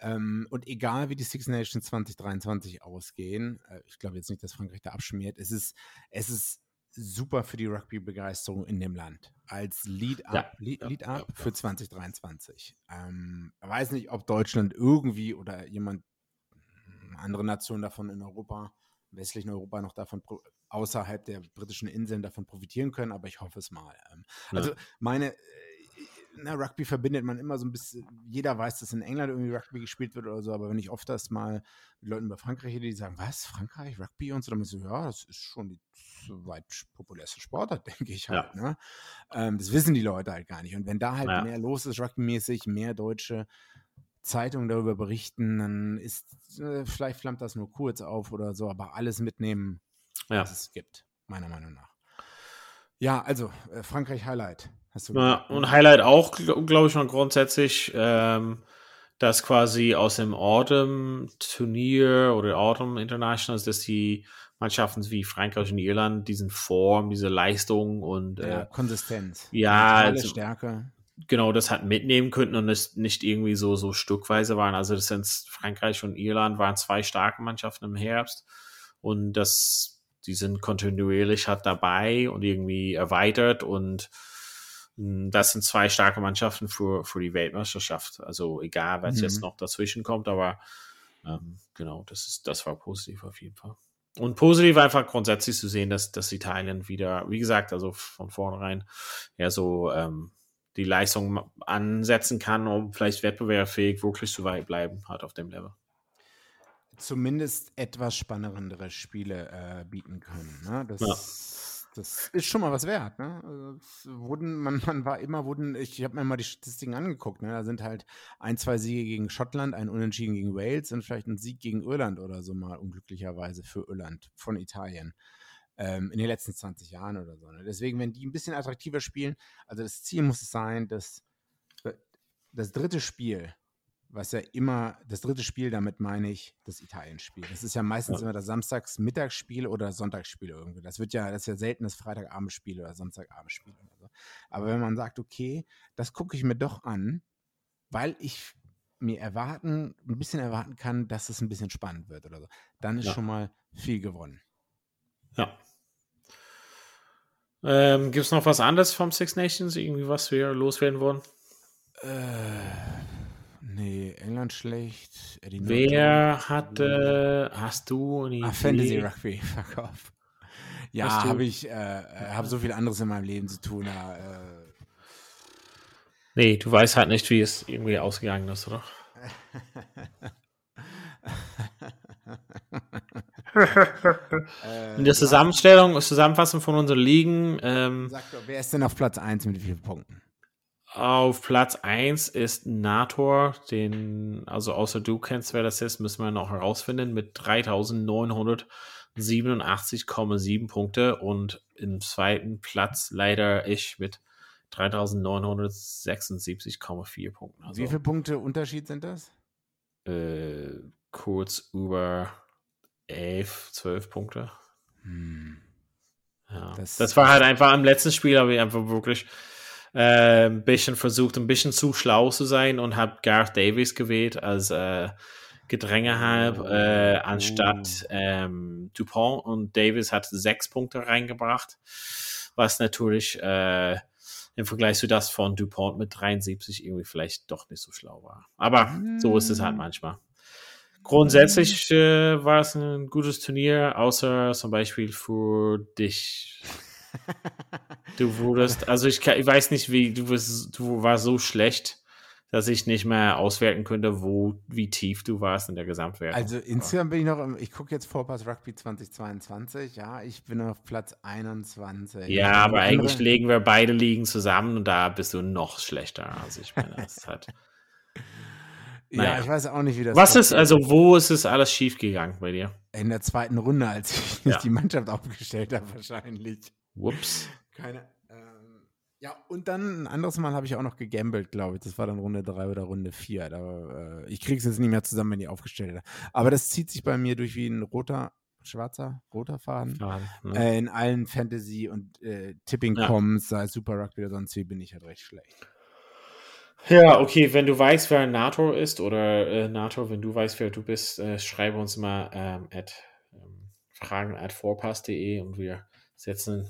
Ähm, und egal wie die Six Nations 2023 ausgehen, äh, ich glaube jetzt nicht, dass Frankreich da abschmiert, es ist, es ist super für die Rugby-Begeisterung in dem Land. Als Lead-Up Ja, Lead, ja, Lead ja, für 2023. Ähm, ich weiß nicht, ob Deutschland irgendwie oder jemand, andere Nation davon in Europa, im westlichen Europa noch davon, außerhalb der britischen Inseln davon profitieren können, aber ich hoffe es mal. Ähm. Also meine, na, Rugby verbindet man immer so ein bisschen, jeder weiß, dass in England irgendwie Rugby gespielt wird oder so, aber wenn ich oft das mal mit Leuten über Frankreich rede, die sagen, was, Frankreich, Rugby und so, dann muss ich so, ja, das ist schon die weit populärste Sportart, denke ich halt. Ne? Ähm, das wissen die Leute halt gar nicht. Und wenn da halt Ja. mehr los ist, rugbymäßig, mehr deutsche Zeitungen darüber berichten, dann ist, äh, vielleicht flammt das nur kurz auf oder so, aber alles mitnehmen, Ja. was es gibt, meiner Meinung nach. Ja, also, äh, Frankreich Highlight, hast du Ja, ne? und Highlight auch, glaube ich, mal grundsätzlich, ähm, dass quasi aus dem Autumn-Turnier oder Autumn Internationals, dass die Mannschaften wie Frankreich und Irland diesen Form, diese Leistung und ja, äh, Konsistenz. ja, also- Stärke. genau das hat mitnehmen können und es nicht irgendwie so, so stückweise waren. Also das sind Frankreich und Irland waren zwei starke Mannschaften im Herbst und das, die sind kontinuierlich halt dabei und irgendwie erweitert und das sind zwei starke Mannschaften für, für die Weltmeisterschaft. Also egal, was Mhm. jetzt noch dazwischen kommt, aber ähm, genau, das ist, das war positiv auf jeden Fall. Und positiv einfach grundsätzlich zu sehen, dass, dass Italien wieder, wie gesagt, also von vornherein ja so ähm, die Leistung ansetzen kann, um vielleicht wettbewerbsfähig wirklich zu weit bleiben, hat auf dem Level. zumindest etwas spannendere Spiele äh, bieten können. Ne? Das, Ja. Das ist schon mal was wert. Ne? Also, wurden, man, man war immer, wurden, ich habe mir mal die Statistiken angeguckt. Ne? Da sind halt ein, zwei Siege gegen Schottland, ein Unentschieden gegen Wales und vielleicht ein Sieg gegen Irland oder so mal unglücklicherweise für Irland von Italien. Ähm, in den letzten 20 Jahren oder so. Ne? Deswegen, wenn die ein bisschen attraktiver spielen, also das Ziel muss es sein, dass das dritte Spiel was ja immer, das dritte Spiel, damit meine ich das Italien-Spiel. Das ist ja meistens Ja. immer das Samstags-Mittagsspiel oder Sonntagsspiel irgendwie. Das wird ja, das ist ja selten das Freitagabendspiel oder Samstagabendspiel oder so. Aber wenn man sagt, okay, das gucke ich mir doch an, weil ich mir erwarten, ein bisschen erwarten kann, dass es ein bisschen spannend wird oder so, dann ist Ja. schon mal viel gewonnen. Ja. Ähm, Gibt es noch was anderes vom Six Nations? Irgendwie was wir loswerden wollen? Äh, nee, England schlecht. Eddie Wer Norton. hatte, hast du eine Ah? Fantasy Rugby, fuck off. Ja, habe ich, äh, äh, habe so viel anderes in meinem Leben zu tun. Ja, äh, Nee, du weißt halt nicht, wie es irgendwie ausgegangen ist, oder? äh, In der Zusammenstellung, Zusammenfassung von unseren Ligen, ähm, Sag doch, wer ist denn auf Platz 1 mit wie vielen Punkten? Auf Platz 1 ist Nator, den, also außer du kennst, wer das ist, müssen wir noch herausfinden, mit 3987,7 Punkte und im zweiten Platz leider ich mit 3976,4 Punkten. Also wie viele Punkte Unterschied sind das? äh, kurz über 11, 12 Punkte. Hm. Ja. Das- Das, war halt einfach am letzten Spiel, habe ich einfach wirklich äh, ein bisschen versucht, ein bisschen zu schlau zu sein und habe Gareth Davies gewählt als äh, Gedränge halb, äh, anstatt ähm, Dupont und Davis hat sechs Punkte reingebracht, was natürlich äh, im Vergleich zu das von Dupont mit 73 irgendwie vielleicht doch nicht so schlau war. Aber so ist es halt manchmal. Grundsätzlich äh, war es ein gutes Turnier, außer zum Beispiel für dich. Du wurdest, also ich, ich weiß nicht, wie du bist, du warst so schlecht, dass ich nicht mehr auswerten könnte, wo, wie tief du warst in der Gesamtwertung. Also insgesamt bin ich noch, im- ich gucke jetzt Vorpass Rugby 2022, ja, ich bin auf Platz 21. ja, aber eigentlich andere- legen wir beide Ligen zusammen und da bist du noch schlechter. Also ich meine, das ist halt. Ja, naja. ich weiß auch nicht, wie das Was ist, also wo ist es alles schief gegangen bei dir? in der zweiten Runde, als ich nicht Ja. die Mannschaft aufgestellt habe, wahrscheinlich. Whoops. Keine. Ähm, ja, und dann ein anderes Mal habe ich auch noch gegambelt, glaube ich. Das war dann Runde 3 oder Runde 4. Da, äh, ich kriege es jetzt nicht mehr zusammen, wenn die aufgestellt habe. Aber das zieht sich bei mir durch wie ein roter, schwarzer, roter Faden. Faden, ne? Äh, in allen Fantasy- und äh, Tipping-Coms, sei es Super Rugby oder sonst wie, bin ich halt recht schlecht. Ja, okay, wenn du weißt, wer NATO ist oder äh, NATO, wenn du weißt, wer du bist, äh, schreibe uns mal ähm, at, ähm, fragen at vorpass.de und wir setzen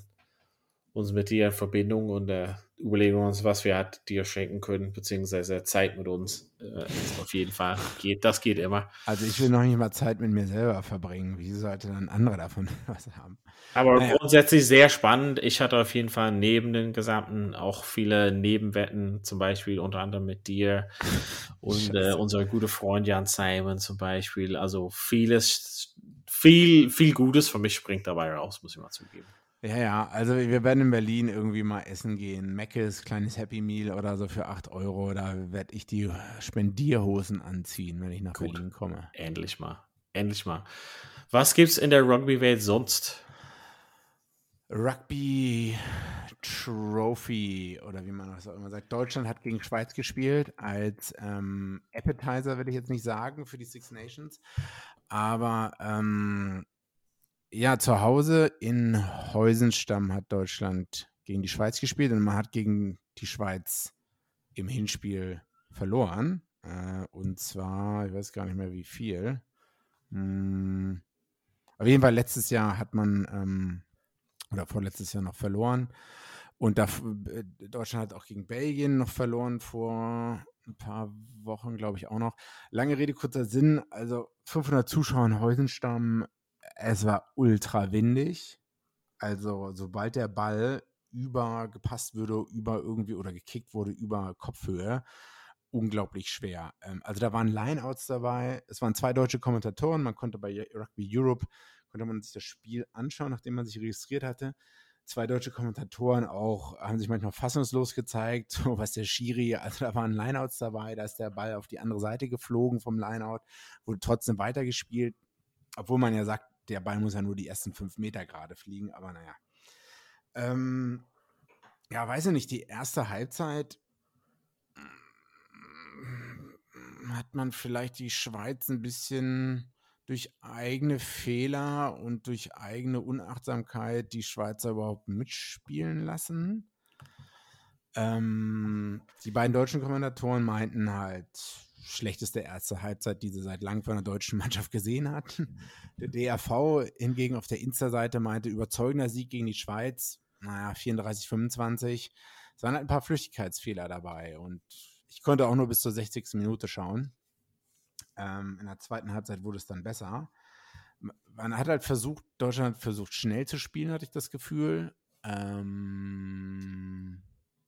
uns mit dir in Verbindung und äh, überlegen uns, was wir halt dir schenken können, beziehungsweise Zeit mit uns. Äh, auf jeden Fall geht, das geht immer. Also ich will noch nicht mal Zeit mit mir selber verbringen. Wie sollte dann andere davon was haben? Aber naja. grundsätzlich sehr spannend. Ich hatte auf jeden Fall neben den gesamten auch viele Nebenwetten, zum Beispiel unter anderem mit dir und äh, unser guter Freund Jan Simon zum Beispiel. Also vieles, viel, viel Gutes für mich springt dabei raus, muss ich mal zugeben. Ja, ja, also wir werden in Berlin irgendwie mal essen gehen. Meckes, kleines Happy Meal oder so für 8 Euro. Da werde ich die Spendierhosen anziehen, wenn ich nach Gut. Berlin komme. Endlich mal. Endlich mal. Was gibt's in der Rugby-Welt sonst? Rugby Trophy oder wie man das auch immer sagt. Deutschland hat gegen Schweiz gespielt als ähm, Appetizer, will ich jetzt nicht sagen, für die Six Nations. Aber ähm, ja, zu Hause in Heusenstamm hat Deutschland gegen die Schweiz gespielt und man hat gegen die Schweiz im Hinspiel verloren. Äh, und zwar, ich weiß gar nicht mehr wie viel. Hm, auf jeden Fall letztes Jahr hat man, ähm, oder vorletztes Jahr noch verloren. Und da, äh, Deutschland hat auch gegen Belgien noch verloren vor ein paar Wochen, glaube ich, auch noch. Lange Rede, kurzer Sinn. Also 500 Zuschauer in Heusenstamm es war ultra windig. Also, sobald der Ball über gepasst würde, über irgendwie oder gekickt wurde, über Kopfhöhe, unglaublich schwer. Ähm, also, da waren Lineouts dabei. Es waren zwei deutsche Kommentatoren. Man konnte bei Rugby Europe, konnte man sich das Spiel anschauen, nachdem man sich registriert hatte zwei deutsche Kommentatoren auch, haben sich manchmal fassungslos gezeigt, so was der Schiri, also da waren Lineouts dabei, da ist der Ball auf die andere Seite geflogen vom Lineout, wurde trotzdem weitergespielt, obwohl man ja sagt, der Ball muss ja nur die ersten fünf Meter gerade fliegen, aber naja. Ähm, ja, weiß ich nicht, die erste Halbzeit mm, hat man vielleicht die Schweiz ein bisschen durch eigene Fehler und durch eigene Unachtsamkeit die Schweizer überhaupt mitspielen lassen. Ähm, die beiden deutschen Kommentatoren meinten halt, schlechteste erste Halbzeit, die sie seit langem von der deutschen Mannschaft gesehen hatten. Der DRV hingegen auf der Insta-Seite meinte, überzeugender Sieg gegen die Schweiz, naja, 34, 25. Es waren halt ein paar Flüchtigkeitsfehler dabei und ich konnte auch nur bis zur 60. Minute schauen. Ähm, in der zweiten Halbzeit wurde es dann besser. Man hat halt versucht, Deutschland hat versucht, schnell zu spielen, hatte ich das Gefühl. Ähm,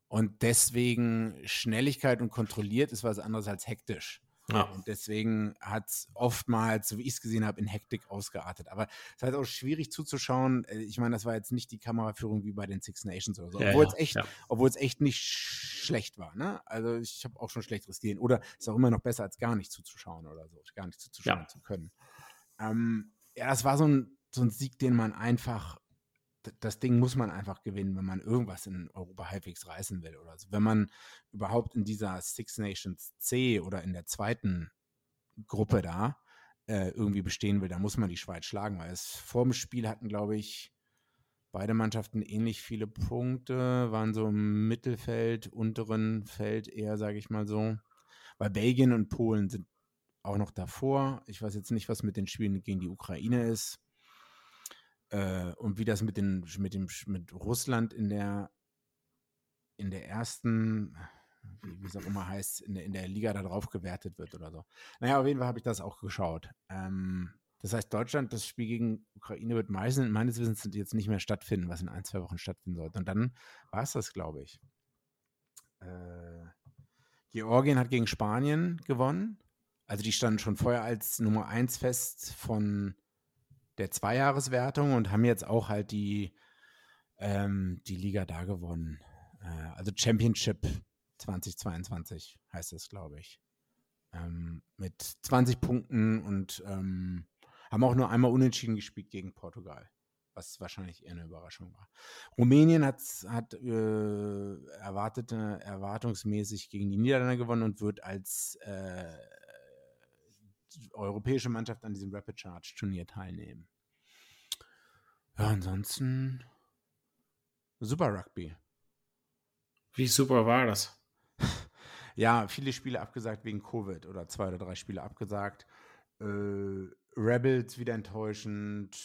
und deswegen Schnelligkeit und kontrolliert ist was anderes als hektisch. Ja. Und deswegen hat es oftmals, so wie ich es gesehen habe, in Hektik ausgeartet. Aber es ist halt auch schwierig zuzuschauen. Äh, ich meine, das war jetzt nicht die Kameraführung wie bei den Six Nations oder so. Ja, obwohl, ja, es echt, obwohl es echt nicht schlecht war. Ne? Also ich habe auch schon Schlechteres gesehen. Oder ist auch immer noch besser, als gar nicht zuzuschauen oder so. Gar nicht zuzuschauen zu können. Ähm, ja, das war so ein, so ein Sieg, den man einfach das Ding muss man einfach gewinnen, wenn man irgendwas in Europa halbwegs reißen will oder so. Wenn man überhaupt in dieser Six Nations C oder in der zweiten Gruppe da äh, irgendwie bestehen will, dann muss man die Schweiz schlagen, weil es vor dem Spiel hatten, glaube ich, beide Mannschaften ähnlich viele Punkte, waren so im Mittelfeld, unteren Feld eher, sage ich mal so. Weil Belgien und Polen sind auch noch davor. Ich weiß jetzt nicht, was mit den Spielen gegen die Ukraine ist. Äh, und wie das mit, den, mit, dem, mit Russland in der, in der ersten, wie es auch immer heißt, in der, in der Liga da drauf gewertet wird oder so. Naja, auf jeden Fall habe ich das auch geschaut. Ähm, das heißt, Deutschland, das Spiel gegen Ukraine wird meistens, meines Wissens jetzt nicht mehr stattfinden, was in ein, zwei Wochen stattfinden sollte. Und dann war es das, glaube ich. Äh, Georgien hat gegen Spanien gewonnen. Also die standen schon vorher als Nummer 1 fest von der Zweijahreswertung und haben jetzt auch halt die, ähm, die Liga da gewonnen. Äh, also Championship 2022 heißt das, glaube ich. Ähm, mit 20 Punkten und ähm, haben auch nur einmal unentschieden gespielt gegen Portugal, was wahrscheinlich eher eine Überraschung war. Rumänien hat, hat äh, erwartete, erwartungsmäßig gegen die Niederlande gewonnen und wird als äh, europäische Mannschaft an diesem Rapid Charge Turnier teilnehmen. Ja, ansonsten Super Rugby. Wie super war das? ja, viele Spiele abgesagt wegen Covid oder zwei oder drei Spiele abgesagt. Äh, Rebels wieder enttäuschend.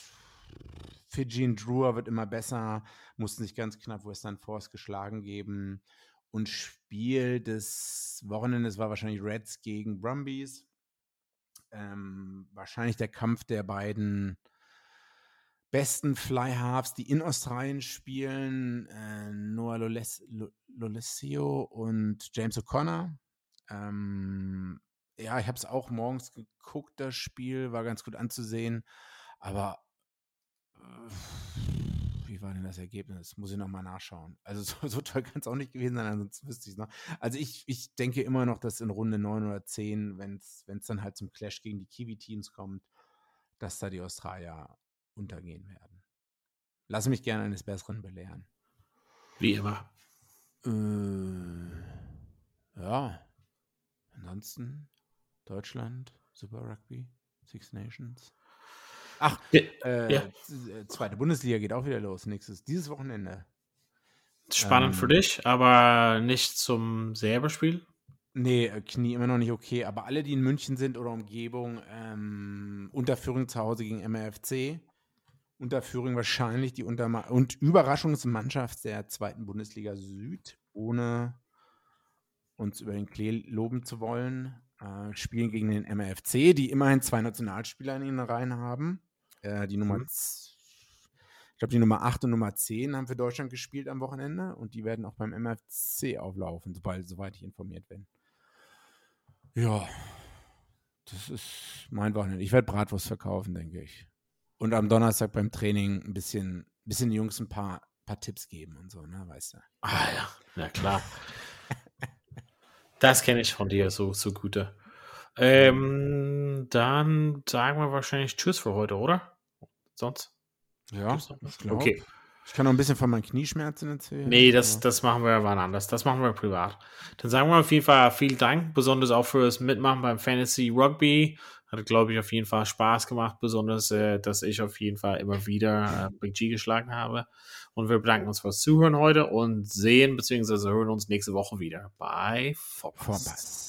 Fijian Drewer wird immer besser, mussten sich ganz knapp Western Force geschlagen geben. Und Spiel des Wochenendes war wahrscheinlich Reds gegen Brumbies. Ähm, wahrscheinlich der Kampf der beiden besten Fly-Halves, die in Australien spielen, äh, Noah Lolesio und James O'Connor. Ähm, ja, ich habe es auch morgens geguckt, das Spiel, war ganz gut anzusehen, aber äh, wie war denn das Ergebnis? Muss ich nochmal nachschauen. Also so, so toll kann es auch nicht gewesen sein, ansonsten wüsste ich es noch. Also ich, ich denke immer noch, dass in Runde 9 oder 10, wenn es dann halt zum Clash gegen die Kiwi-Teams kommt, dass da die Australier untergehen werden. Lass mich gerne eines Besseren belehren. Wie immer. Äh, ja. Ansonsten Deutschland, Super Rugby, Six Nations. Ach, äh, ja. zweite Bundesliga geht auch wieder los. Nächstes, dieses Wochenende. Spannend ähm, für dich, aber nicht zum selber Spiel? Nee, äh, Knie immer noch nicht okay. Aber alle, die in München sind oder Umgebung, ähm, Unterführung zu Hause gegen MRFC. Unterführung wahrscheinlich die Unterma und Überraschungsmannschaft der zweiten Bundesliga Süd, ohne uns über den Klee loben zu wollen. Äh, spielen gegen den MRFC, die immerhin zwei Nationalspieler in ihren Reihen haben. Äh, die Nummer, mhm. ich glaube, die Nummer 8 und Nummer 10 haben für Deutschland gespielt am Wochenende und die werden auch beim MRFC auflaufen, sobald, soweit ich informiert bin. Ja, das ist mein Wochenende. Ich werde Bratwurst verkaufen, denke ich und am Donnerstag beim Training ein bisschen, bisschen den Jungs ein paar, paar Tipps geben und so, ne, weißt du. Ah ja, na klar. das kenne ich von dir so, so gute. Ähm, dann sagen wir wahrscheinlich Tschüss für heute, oder? Sonst? Ja, okay. Ich kann noch ein bisschen von meinen Knieschmerzen erzählen. Nee, das, das machen wir wann anders. Das machen wir privat. Dann sagen wir auf jeden Fall vielen Dank, besonders auch fürs Mitmachen beim Fantasy Rugby. Hat, glaube ich, auf jeden Fall Spaß gemacht, besonders, äh, dass ich auf jeden Fall immer wieder äh, Big G geschlagen habe. Und wir bedanken uns fürs Zuhören heute und sehen bzw. hören uns nächste Woche wieder bei Vorpass.